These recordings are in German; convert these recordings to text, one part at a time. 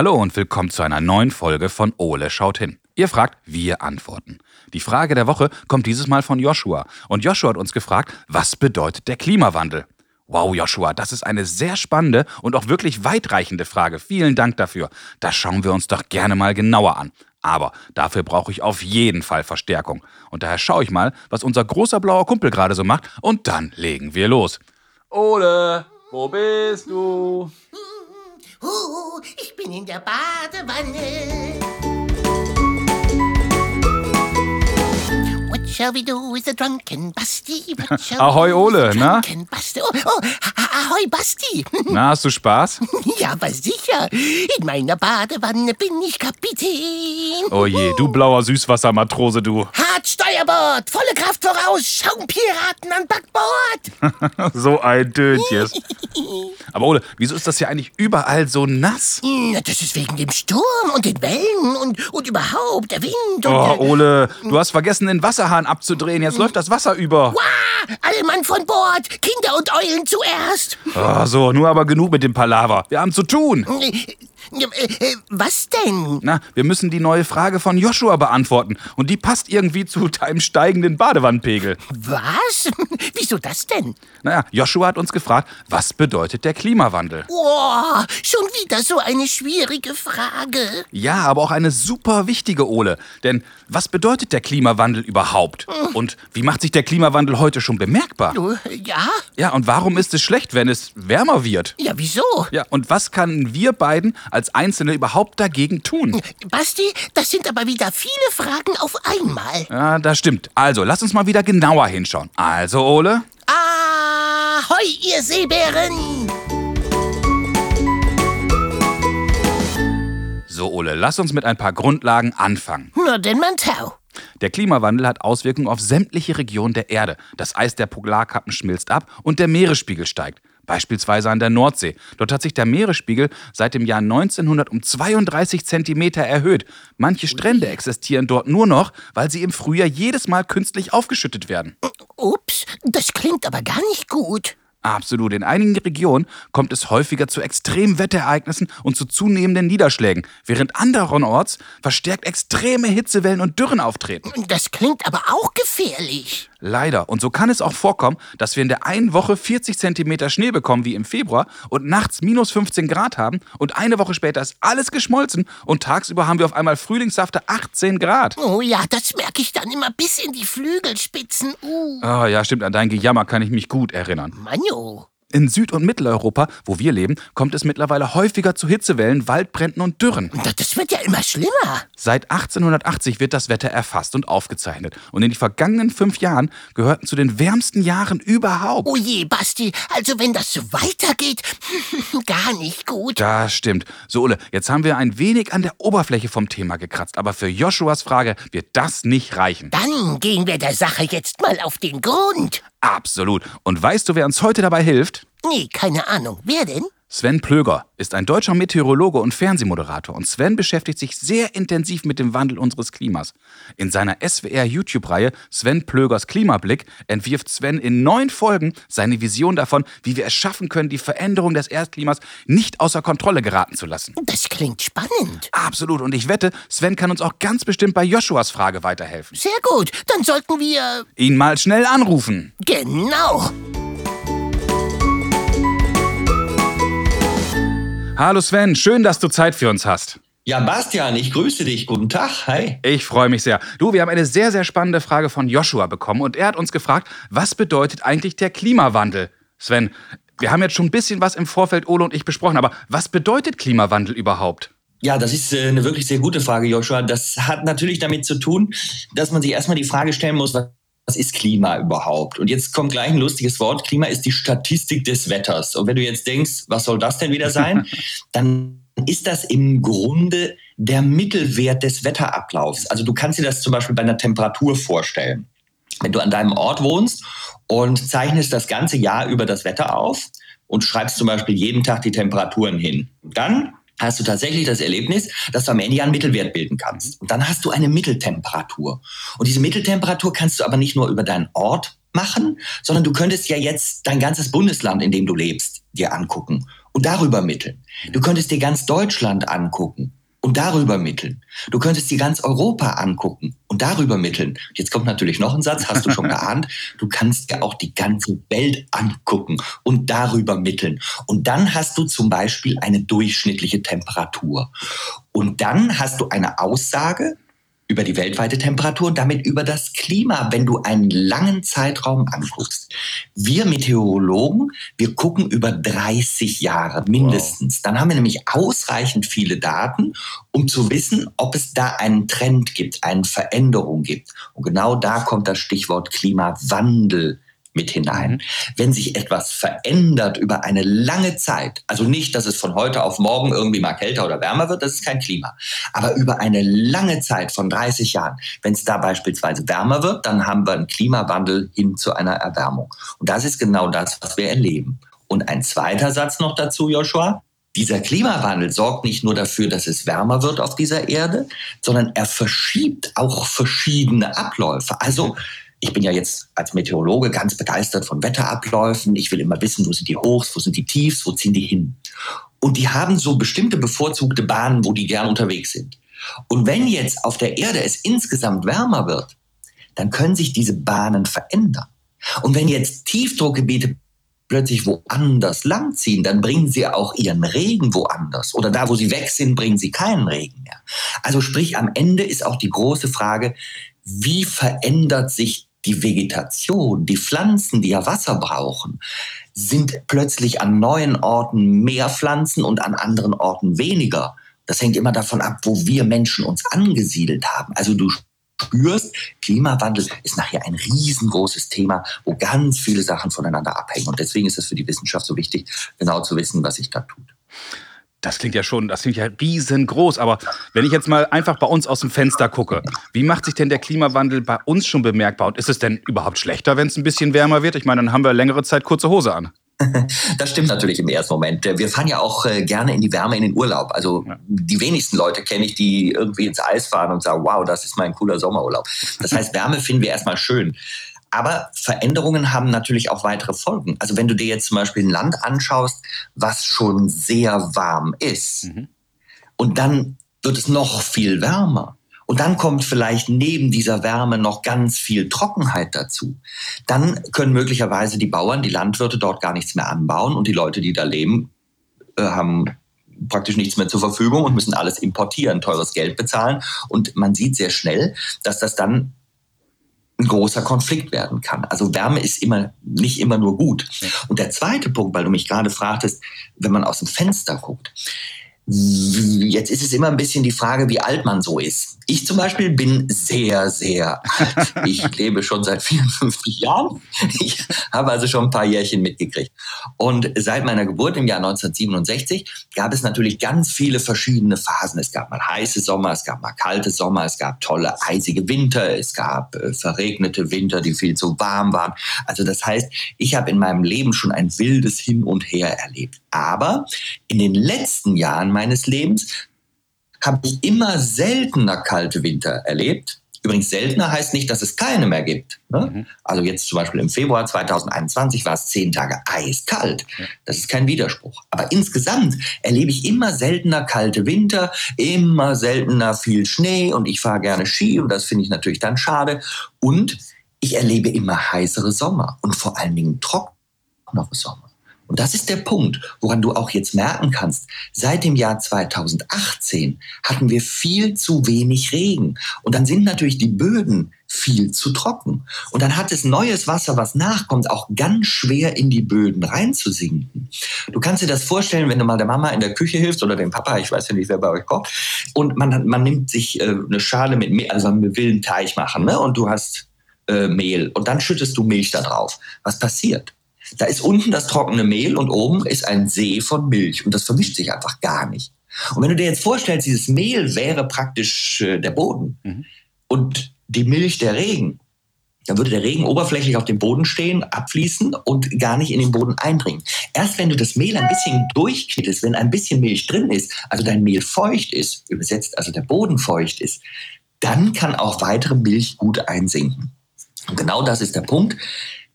Hallo und willkommen zu einer neuen Folge von Ole schaut hin. Ihr fragt, wir antworten. Die Frage der Woche kommt dieses Mal von Joshua. Und Joshua hat uns gefragt, was bedeutet der Klimawandel? Wow, Joshua, das ist eine sehr spannende und auch wirklich weitreichende Frage. Vielen Dank dafür. Das schauen wir uns doch gerne mal genauer an. Aber dafür brauche ich auf jeden Fall Verstärkung. Und daher schaue ich mal, was unser großer blauer Kumpel gerade so macht. Und dann legen wir los. Ole, wo bist du? Ich bin in der Badewanne. Shall we do with the drunken Basti? Ahoi, Ole, drunken Basti? Oh, oh, ah- ahoi, Basti. Na, hast du Spaß? ja, aber sicher. In meiner Badewanne bin ich Kapitän. Oh je, du blauer Süßwassermatrose, du. Hart Steuerbord, volle Kraft voraus, Schaumpiraten an Backbord. So ein Döntjes. Aber Ole, wieso ist das hier eigentlich überall so nass? Na, das ist wegen dem Sturm und den Wellen und, und überhaupt der Wind und... Oh, Ole, du hast vergessen, den Wasserhahn abzudrehen. Jetzt läuft das Wasser über. Wah, alle Mann von Bord, Kinder und Eulen zuerst. Oh, so, nur aber genug mit dem Palaver. Wir haben zu tun. Äh, äh, Was denn? Na, wir müssen die neue Frage von Joshua beantworten. Und die passt irgendwie zu deinem steigenden Badewannenpegel. Was? Wieso das denn? Naja, Joshua hat uns gefragt, was bedeutet der Klimawandel? Oh, schon wieder so eine schwierige Frage. Ja, aber auch eine super wichtige Ole. Denn was bedeutet der Klimawandel überhaupt? Und wie macht sich der Klimawandel heute schon bemerkbar? Ja? Ja, und warum ist es schlecht, wenn es wärmer wird? Ja, wieso? Ja, und was können wir beiden als Einzelne überhaupt dagegen tun? Basti, das sind aber wieder viele Fragen auf einmal. Ja, das stimmt. Also, lass uns mal wieder genauer hinschauen. Also, Ole? Ahoi, ihr Seebären! So, Ole, lass uns mit ein paar Grundlagen anfangen. Na denn, man tau. Der Klimawandel hat Auswirkungen auf sämtliche Regionen der Erde. Das Eis der Polarkappen schmilzt ab und der Meeresspiegel steigt. Beispielsweise an der Nordsee. Dort hat sich der Meeresspiegel seit dem Jahr 1900 um 32 Zentimeter erhöht. Manche Strände existieren dort nur noch, weil sie im Frühjahr jedes Mal künstlich aufgeschüttet werden. Ups, das klingt aber gar nicht gut. Absolut. In einigen Regionen kommt es häufiger zu extremen Wetterereignissen und zu zunehmenden Niederschlägen, während anderenorts verstärkt extreme Hitzewellen und Dürren auftreten. Das klingt aber auch gefährlich. Leider. Und so kann es auch vorkommen, dass wir in der einen Woche 40 Zentimeter Schnee bekommen wie im Februar und nachts minus 15 Grad haben und eine Woche später ist alles geschmolzen und tagsüber haben wir auf einmal frühlingshafte 18 Grad. Oh ja, das merke ich dann immer bis in die Flügelspitzen. Uh, Ah ja, stimmt, an dein Gejammer kann ich mich gut erinnern. Manjo. In Süd- und Mitteleuropa, wo wir leben, kommt es mittlerweile häufiger zu Hitzewellen, Waldbränden und Dürren. Das- Das wird ja immer schlimmer. Seit 1880 wird das Wetter erfasst und aufgezeichnet. Und in den vergangenen fünf Jahren gehörten zu den wärmsten Jahren überhaupt. Oh je, Basti, also wenn das so weitergeht, gar nicht gut. Das stimmt. So, Ole, jetzt haben wir ein wenig an der Oberfläche vom Thema gekratzt, aber für Joshuas Frage wird das nicht reichen. Dann gehen wir der Sache jetzt mal auf den Grund. Absolut. Und weißt du, wer uns heute dabei hilft? Nee, keine Ahnung. Wer denn? Sven Plöger ist ein deutscher Meteorologe und Fernsehmoderator und Sven beschäftigt sich sehr intensiv mit dem Wandel unseres Klimas. In seiner SWR-YouTube-Reihe Sven Plögers Klimablick entwirft Sven in neun Folgen seine Vision davon, wie wir es schaffen können, die Veränderung des Erdklimas nicht außer Kontrolle geraten zu lassen. Das klingt spannend. Absolut. Und ich wette, Sven kann uns auch ganz bestimmt bei Joshuas Frage weiterhelfen. Sehr gut. Dann sollten wir. Ihn mal schnell anrufen. Genau. Hallo Sven, schön, dass du Zeit für uns hast. Ja, Bastian, ich grüße dich. Guten Tag. Hi. Ich freue mich sehr. Du, wir haben eine sehr, sehr spannende Frage von Joshua bekommen und er hat uns gefragt, was bedeutet eigentlich der Klimawandel? Sven, wir haben jetzt schon ein bisschen was im Vorfeld Ole und ich besprochen, aber was bedeutet Klimawandel überhaupt? Ja, das ist äh, eine wirklich sehr gute Frage, Joshua. Das hat natürlich damit zu tun, dass man sich erstmal die Frage stellen muss, was was ist Klima überhaupt? Und jetzt kommt gleich ein lustiges Wort. Klima ist die Statistik des Wetters. Und wenn du jetzt denkst, was soll das denn wieder sein? Dann ist das im Grunde der Mittelwert des Wetterablaufs. Also du kannst dir das zum Beispiel bei einer Temperatur vorstellen. Wenn du an deinem Ort wohnst und zeichnest das ganze Jahr über das Wetter auf und schreibst zum Beispiel jeden Tag die Temperaturen hin, dann hast du tatsächlich das Erlebnis, dass du am Ende ja einen Mittelwert bilden kannst. Und dann hast du eine Mitteltemperatur. Und diese Mitteltemperatur kannst du aber nicht nur über deinen Ort machen, sondern du könntest ja jetzt dein ganzes Bundesland, in dem du lebst, dir angucken. und darüber mitteln. Du könntest dir ganz Deutschland angucken und darüber mitteln. Du könntest dir ganz Europa angucken und darüber mitteln. Jetzt kommt natürlich noch ein Satz, hast du schon geahnt. Du kannst dir auch die ganze Welt angucken und darüber mitteln. Und dann hast du zum Beispiel eine durchschnittliche Temperatur. Und dann hast du eine Aussage, über die weltweite Temperatur und damit über das Klima, wenn du einen langen Zeitraum anguckst. Wir Meteorologen, wir gucken über 30 Jahre mindestens. Wow. Dann haben wir nämlich ausreichend viele Daten, um zu wissen, ob es da einen Trend gibt, eine Veränderung gibt. Und genau da kommt das Stichwort Klimawandel mit hinein. Mhm. Wenn sich etwas verändert über eine lange Zeit, also nicht, dass es von heute auf morgen irgendwie mal kälter oder wärmer wird, das ist kein Klima, aber über eine lange Zeit von 30 Jahren, wenn es da beispielsweise wärmer wird, dann haben wir einen Klimawandel hin zu einer Erwärmung. Und das ist genau das, was wir erleben. Und ein zweiter Satz noch dazu, Joshua. Dieser Klimawandel sorgt nicht nur dafür, dass es wärmer wird auf dieser Erde, sondern er verschiebt auch verschiedene Abläufe. Also ich bin ja jetzt als Meteorologe ganz begeistert von Wetterabläufen. Ich will immer wissen, wo sind die Hochs, wo sind die Tiefs, wo ziehen die hin. Und die haben so bestimmte bevorzugte Bahnen, wo die gern unterwegs sind. Und wenn jetzt auf der Erde es insgesamt wärmer wird, dann können sich diese Bahnen verändern. Und wenn jetzt Tiefdruckgebiete plötzlich woanders langziehen, dann bringen sie auch ihren Regen woanders. Oder da, wo sie weg sind, bringen sie keinen Regen mehr. Also sprich, am Ende ist auch die große Frage, wie verändert sich die Vegetation, die Pflanzen, die ja Wasser brauchen, sind plötzlich an neuen Orten mehr Pflanzen und an anderen Orten weniger. Das hängt immer davon ab, wo wir Menschen uns angesiedelt haben. Also du spürst, Klimawandel ist nachher ein riesengroßes Thema, wo ganz viele Sachen voneinander abhängen. Und deswegen ist es für die Wissenschaft so wichtig, genau zu wissen, was sich da tut. Das klingt ja schon, das klingt ja riesengroß. Aber wenn ich jetzt mal einfach bei uns aus dem Fenster gucke, wie macht sich denn der Klimawandel bei uns schon bemerkbar? Und ist es denn überhaupt schlechter, wenn es ein bisschen wärmer wird? Ich meine, dann haben wir längere Zeit kurze Hose an. Das stimmt natürlich im ersten Moment. Wir fahren ja auch äh, gerne in die Wärme in den Urlaub. Also die wenigsten Leute kenne ich, die irgendwie ins Eis fahren und sagen, wow, das ist mein cooler Sommerurlaub. Das heißt, Wärme finden wir erstmal schön. Aber Veränderungen haben natürlich auch weitere Folgen. Also wenn du dir jetzt zum Beispiel ein Land anschaust, was schon sehr warm ist, mhm. und dann wird es noch viel wärmer. Und dann kommt vielleicht neben dieser Wärme noch ganz viel Trockenheit dazu. Dann können möglicherweise die Bauern, die Landwirte dort gar nichts mehr anbauen und die Leute, die da leben, äh, haben praktisch nichts mehr zur Verfügung und müssen alles importieren, teures Geld bezahlen. Und man sieht sehr schnell, dass das dann ein großer Konflikt werden kann. Also Wärme ist immer nicht immer nur gut. Und der zweite Punkt, weil du mich gerade fragtest, wenn man aus dem Fenster guckt, Jetzt ist es immer ein bisschen die Frage, wie alt man so ist. Ich zum Beispiel bin sehr, sehr alt. Ich lebe schon seit 54 Jahren. Ich habe also schon ein paar Jährchen mitgekriegt. Und seit meiner Geburt im Jahr 1967 gab es natürlich ganz viele verschiedene Phasen. Es gab mal heiße Sommer, es gab mal kalte Sommer, es gab tolle eisige Winter, es gab äh, verregnete Winter, die viel zu warm waren. Also das heißt, ich habe in meinem Leben schon ein wildes Hin und Her erlebt. Aber in den letzten Jahren meines Lebens habe ich immer seltener kalte Winter erlebt. Übrigens seltener heißt nicht, dass es keine mehr gibt. Ne? Mhm. Also jetzt zum Beispiel im Februar 2021 war es zehn Tage eiskalt. Das ist kein Widerspruch. Aber insgesamt erlebe ich immer seltener kalte Winter, immer seltener viel Schnee und ich fahre gerne Ski und das finde ich natürlich dann schade. Und ich erlebe immer heißere Sommer und vor allen Dingen trockenere Sommer. Und das ist der Punkt, woran du auch jetzt merken kannst. Seit dem Jahr 2018 hatten wir viel zu wenig Regen. Und dann sind natürlich die Böden viel zu trocken. Und dann hat es neues Wasser, was nachkommt, auch ganz schwer in die Böden reinzusinken. Du kannst dir das vorstellen, wenn du mal der Mama in der Küche hilfst oder dem Papa, ich weiß ja nicht, wer bei euch kocht, und man, man nimmt sich äh, eine Schale mit Mehl, also man will einen Teig machen, ne? und du hast äh, Mehl und dann schüttest du Milch da drauf. Was passiert? Da ist unten das trockene Mehl und oben ist ein See von Milch und das vermischt sich einfach gar nicht. Und wenn du dir jetzt vorstellst, dieses Mehl wäre praktisch äh, der Boden mhm. und die Milch der Regen, dann würde der Regen oberflächlich auf dem Boden stehen, abfließen und gar nicht in den Boden eindringen. Erst wenn du das Mehl ein bisschen durchknittest, wenn ein bisschen Milch drin ist, also dein Mehl feucht ist, übersetzt also der Boden feucht ist, dann kann auch weitere Milch gut einsinken. Und genau das ist der Punkt.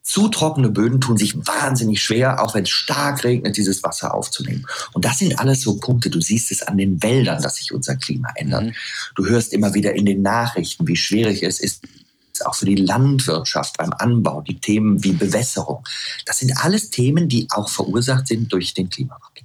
Zu trockene Böden tun sich wahnsinnig schwer, auch wenn es stark regnet, dieses Wasser aufzunehmen. Und das sind alles so Punkte. Du siehst es an den Wäldern, dass sich unser Klima ändert. Mhm. Du hörst immer wieder in den Nachrichten, wie schwierig es ist, auch für die Landwirtschaft beim Anbau, die Themen wie Bewässerung. Das sind alles Themen, die auch verursacht sind durch den Klimawandel.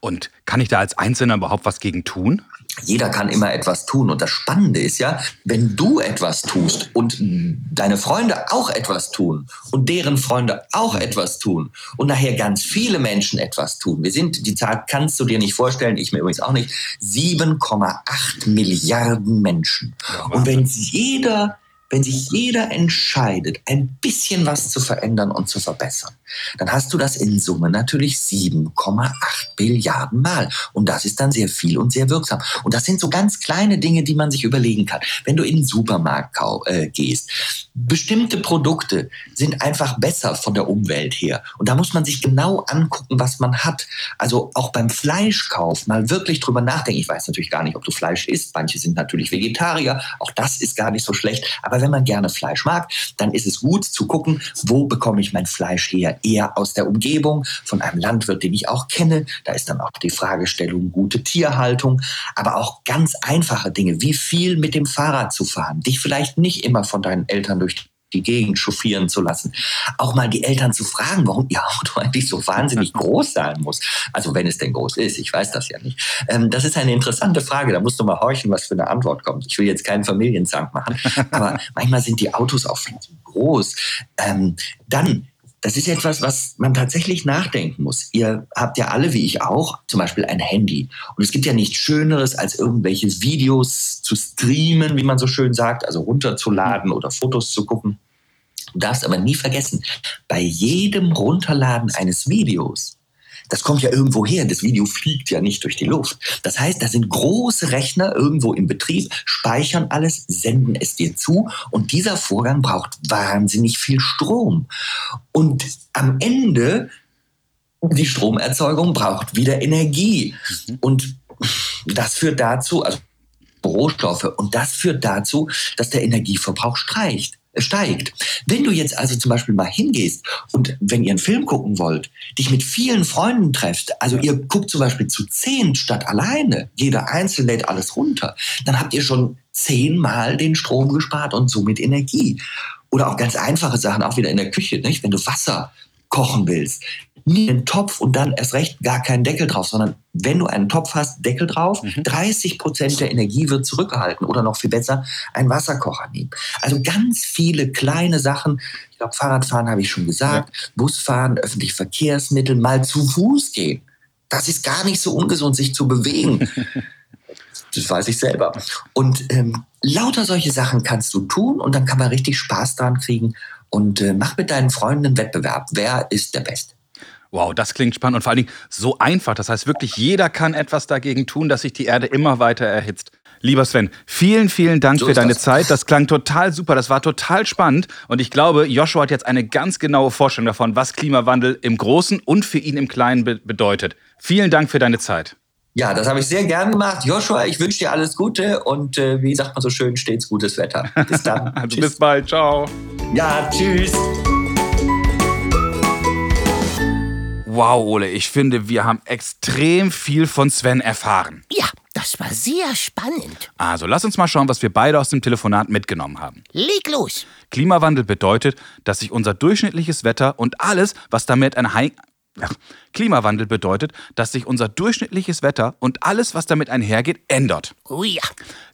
Und kann ich da als Einzelner überhaupt was gegen tun? Jeder kann immer etwas tun. Und das Spannende ist ja, wenn du etwas tust und deine Freunde auch etwas tun und deren Freunde auch etwas tun und nachher ganz viele Menschen etwas tun. Wir sind, die Zahl kannst du dir nicht vorstellen, ich mir übrigens auch nicht, 7,8 Milliarden Menschen. und wenn jeder wenn sich jeder entscheidet, ein bisschen was zu verändern und zu verbessern, dann hast du das in Summe natürlich 7,8 Milliarden Mal. Und das ist dann sehr viel und sehr wirksam. Und das sind so ganz kleine Dinge, die man sich überlegen kann. Wenn du in den Supermarkt äh, gehst, bestimmte Produkte sind einfach besser von der Umwelt her. Und da muss man sich genau angucken, was man hat. Also auch beim Fleischkauf mal wirklich drüber nachdenken. Ich weiß natürlich gar nicht, ob du Fleisch isst. Manche sind natürlich Vegetarier. Auch das ist gar nicht so schlecht. Aber wenn man gerne Fleisch mag, dann ist es gut zu gucken, wo bekomme ich mein Fleisch her? Eher aus der Umgebung, von einem Landwirt, den ich auch kenne. Da ist dann auch die Fragestellung gute Tierhaltung, aber auch ganz einfache Dinge, wie viel mit dem Fahrrad zu fahren, dich vielleicht nicht immer von deinen Eltern durch die Gegend chauffieren zu lassen. Auch mal die Eltern zu fragen, warum ihr Auto eigentlich so wahnsinnig groß sein muss. Also wenn es denn groß ist, ich weiß das ja nicht. Ähm, das ist eine interessante Frage, da musst du mal horchen, was für eine Antwort kommt. Ich will jetzt keinen Familienzank machen, aber manchmal sind die Autos auch viel zu groß. Ähm, dann das ist etwas, was man tatsächlich nachdenken muss. Ihr habt ja alle, wie ich auch, zum Beispiel ein Handy. Und es gibt ja nichts Schöneres, als irgendwelche Videos zu streamen, wie man so schön sagt, also runterzuladen oder Fotos zu gucken. Du darfst aber nie vergessen, bei jedem Runterladen eines Videos das kommt ja irgendwo her. Das Video fliegt ja nicht durch die Luft. Das heißt, da sind große Rechner irgendwo im Betrieb, speichern alles, senden es dir zu und dieser Vorgang braucht wahnsinnig viel Strom. Und am Ende, die Stromerzeugung braucht wieder Energie. Mhm. Und das führt dazu, also Rohstoffe, und das führt dazu, dass der Energieverbrauch streicht steigt. Wenn du jetzt also zum Beispiel mal hingehst und wenn ihr einen Film gucken wollt, dich mit vielen Freunden trefft, also ihr guckt zum Beispiel zu zehn statt alleine, jeder einzeln lädt alles runter, dann habt ihr schon zehnmal den Strom gespart und somit Energie. Oder auch ganz einfache Sachen, auch wieder in der Küche, nicht? wenn du Wasser kochen willst nie einen Topf und dann erst recht gar keinen Deckel drauf, sondern wenn du einen Topf hast, Deckel drauf, mhm. 30 Prozent der Energie wird zurückgehalten oder noch viel besser, einen Wasserkocher nehmen. Also ganz viele kleine Sachen. Ich glaube, Fahrradfahren habe ich schon gesagt, ja. Busfahren, öffentliche Verkehrsmittel, mal zu Fuß gehen. Das ist gar nicht so ungesund, sich zu bewegen. das weiß ich selber. Und ähm, lauter solche Sachen kannst du tun und dann kann man richtig Spaß dran kriegen. Und äh, mach mit deinen Freunden einen Wettbewerb. Wer ist der Beste? Wow, das klingt spannend und vor allen Dingen so einfach. Das heißt wirklich, jeder kann etwas dagegen tun, dass sich die Erde immer weiter erhitzt. Lieber Sven, vielen, vielen Dank so für deine das. Zeit. Das klang total super, das war total spannend. Und ich glaube, Joshua hat jetzt eine ganz genaue Vorstellung davon, was Klimawandel im Großen und für ihn im Kleinen be bedeutet. Vielen Dank für deine Zeit. Ja, das habe ich sehr gern gemacht. Joshua, ich wünsche dir alles Gute und äh, wie sagt man so schön, stets gutes Wetter. Bis dann. also bis bald. Ciao. Ja, tschüss. Wow, Ole, ich finde, wir haben extrem viel von Sven erfahren. Ja, das war sehr spannend. Also, lass uns mal schauen, was wir beide aus dem Telefonat mitgenommen haben. Leg los. Klimawandel bedeutet, dass sich unser durchschnittliches Wetter und alles, was damit ein Klimawandel bedeutet, dass sich unser durchschnittliches Wetter und alles, was damit einhergeht, ändert. Oh ja.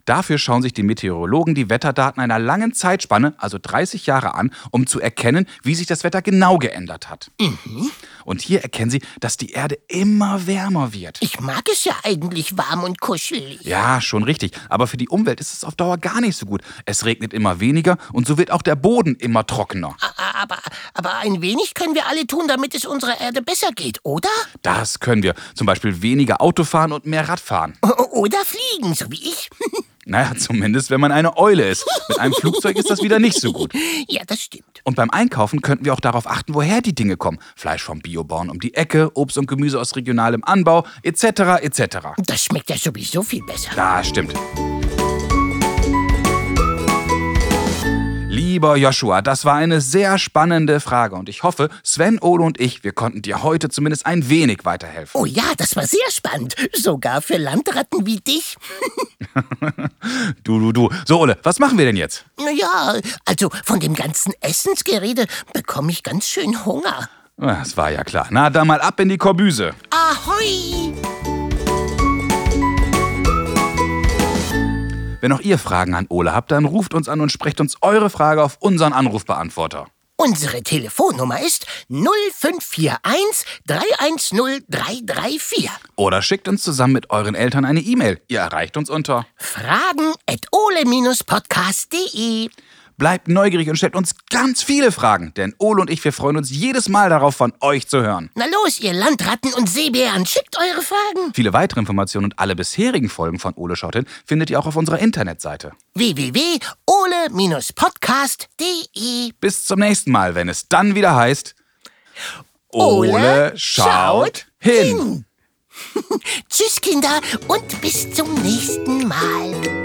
Dafür schauen sich die Meteorologen die Wetterdaten einer langen Zeitspanne, also 30 Jahre an, um zu erkennen, wie sich das Wetter genau geändert hat. Mhm. Und hier erkennen sie, dass die Erde immer wärmer wird. Ich mag es ja eigentlich warm und kuschelig. Ja, schon richtig. Aber für die Umwelt ist es auf Dauer gar nicht so gut. Es regnet immer weniger und so wird auch der Boden immer trockener. Aber, aber ein wenig können wir alle tun, damit es unserer Erde besser geht, oder? Das können wir. Zum Beispiel weniger Auto fahren und mehr Radfahren. Oder fliegen, so wie ich. Naja, zumindest wenn man eine Eule ist. Mit einem Flugzeug ist das wieder nicht so gut. Ja, das stimmt. Und beim Einkaufen könnten wir auch darauf achten, woher die Dinge kommen. Fleisch vom Biobauern um die Ecke, Obst und Gemüse aus regionalem Anbau, etc., etc. Das schmeckt ja sowieso viel besser. Ja, stimmt. Lieber Joshua, das war eine sehr spannende Frage und ich hoffe, Sven, Ole und ich, wir konnten dir heute zumindest ein wenig weiterhelfen. Oh ja, das war sehr spannend. Sogar für Landratten wie dich. Du, du, du. So, Ole, was machen wir denn jetzt? Ja, also von dem ganzen Essensgerede bekomme ich ganz schön Hunger. Das war ja klar. Na, dann mal ab in die Korbüse. Ahoi! Wenn auch ihr Fragen an Ole habt, dann ruft uns an und sprecht uns eure Frage auf unseren Anrufbeantworter. Unsere Telefonnummer ist 0541 310 334. Oder schickt uns zusammen mit euren Eltern eine E-Mail. Ihr erreicht uns unter. Fragen at ole-podcast.de. Bleibt neugierig und stellt uns ganz viele Fragen, denn Ole und ich, wir freuen uns jedes Mal darauf, von euch zu hören. Na los, ihr Landratten und Seebären, schickt eure Fragen. Viele weitere Informationen und alle bisherigen Folgen von Ole schaut hin findet ihr auch auf unserer Internetseite. www.ole-podcast.de. Bis zum nächsten Mal, wenn es dann wieder heißt. Ole schaut hin. Tschüss, Kinder, und bis zum nächsten Mal.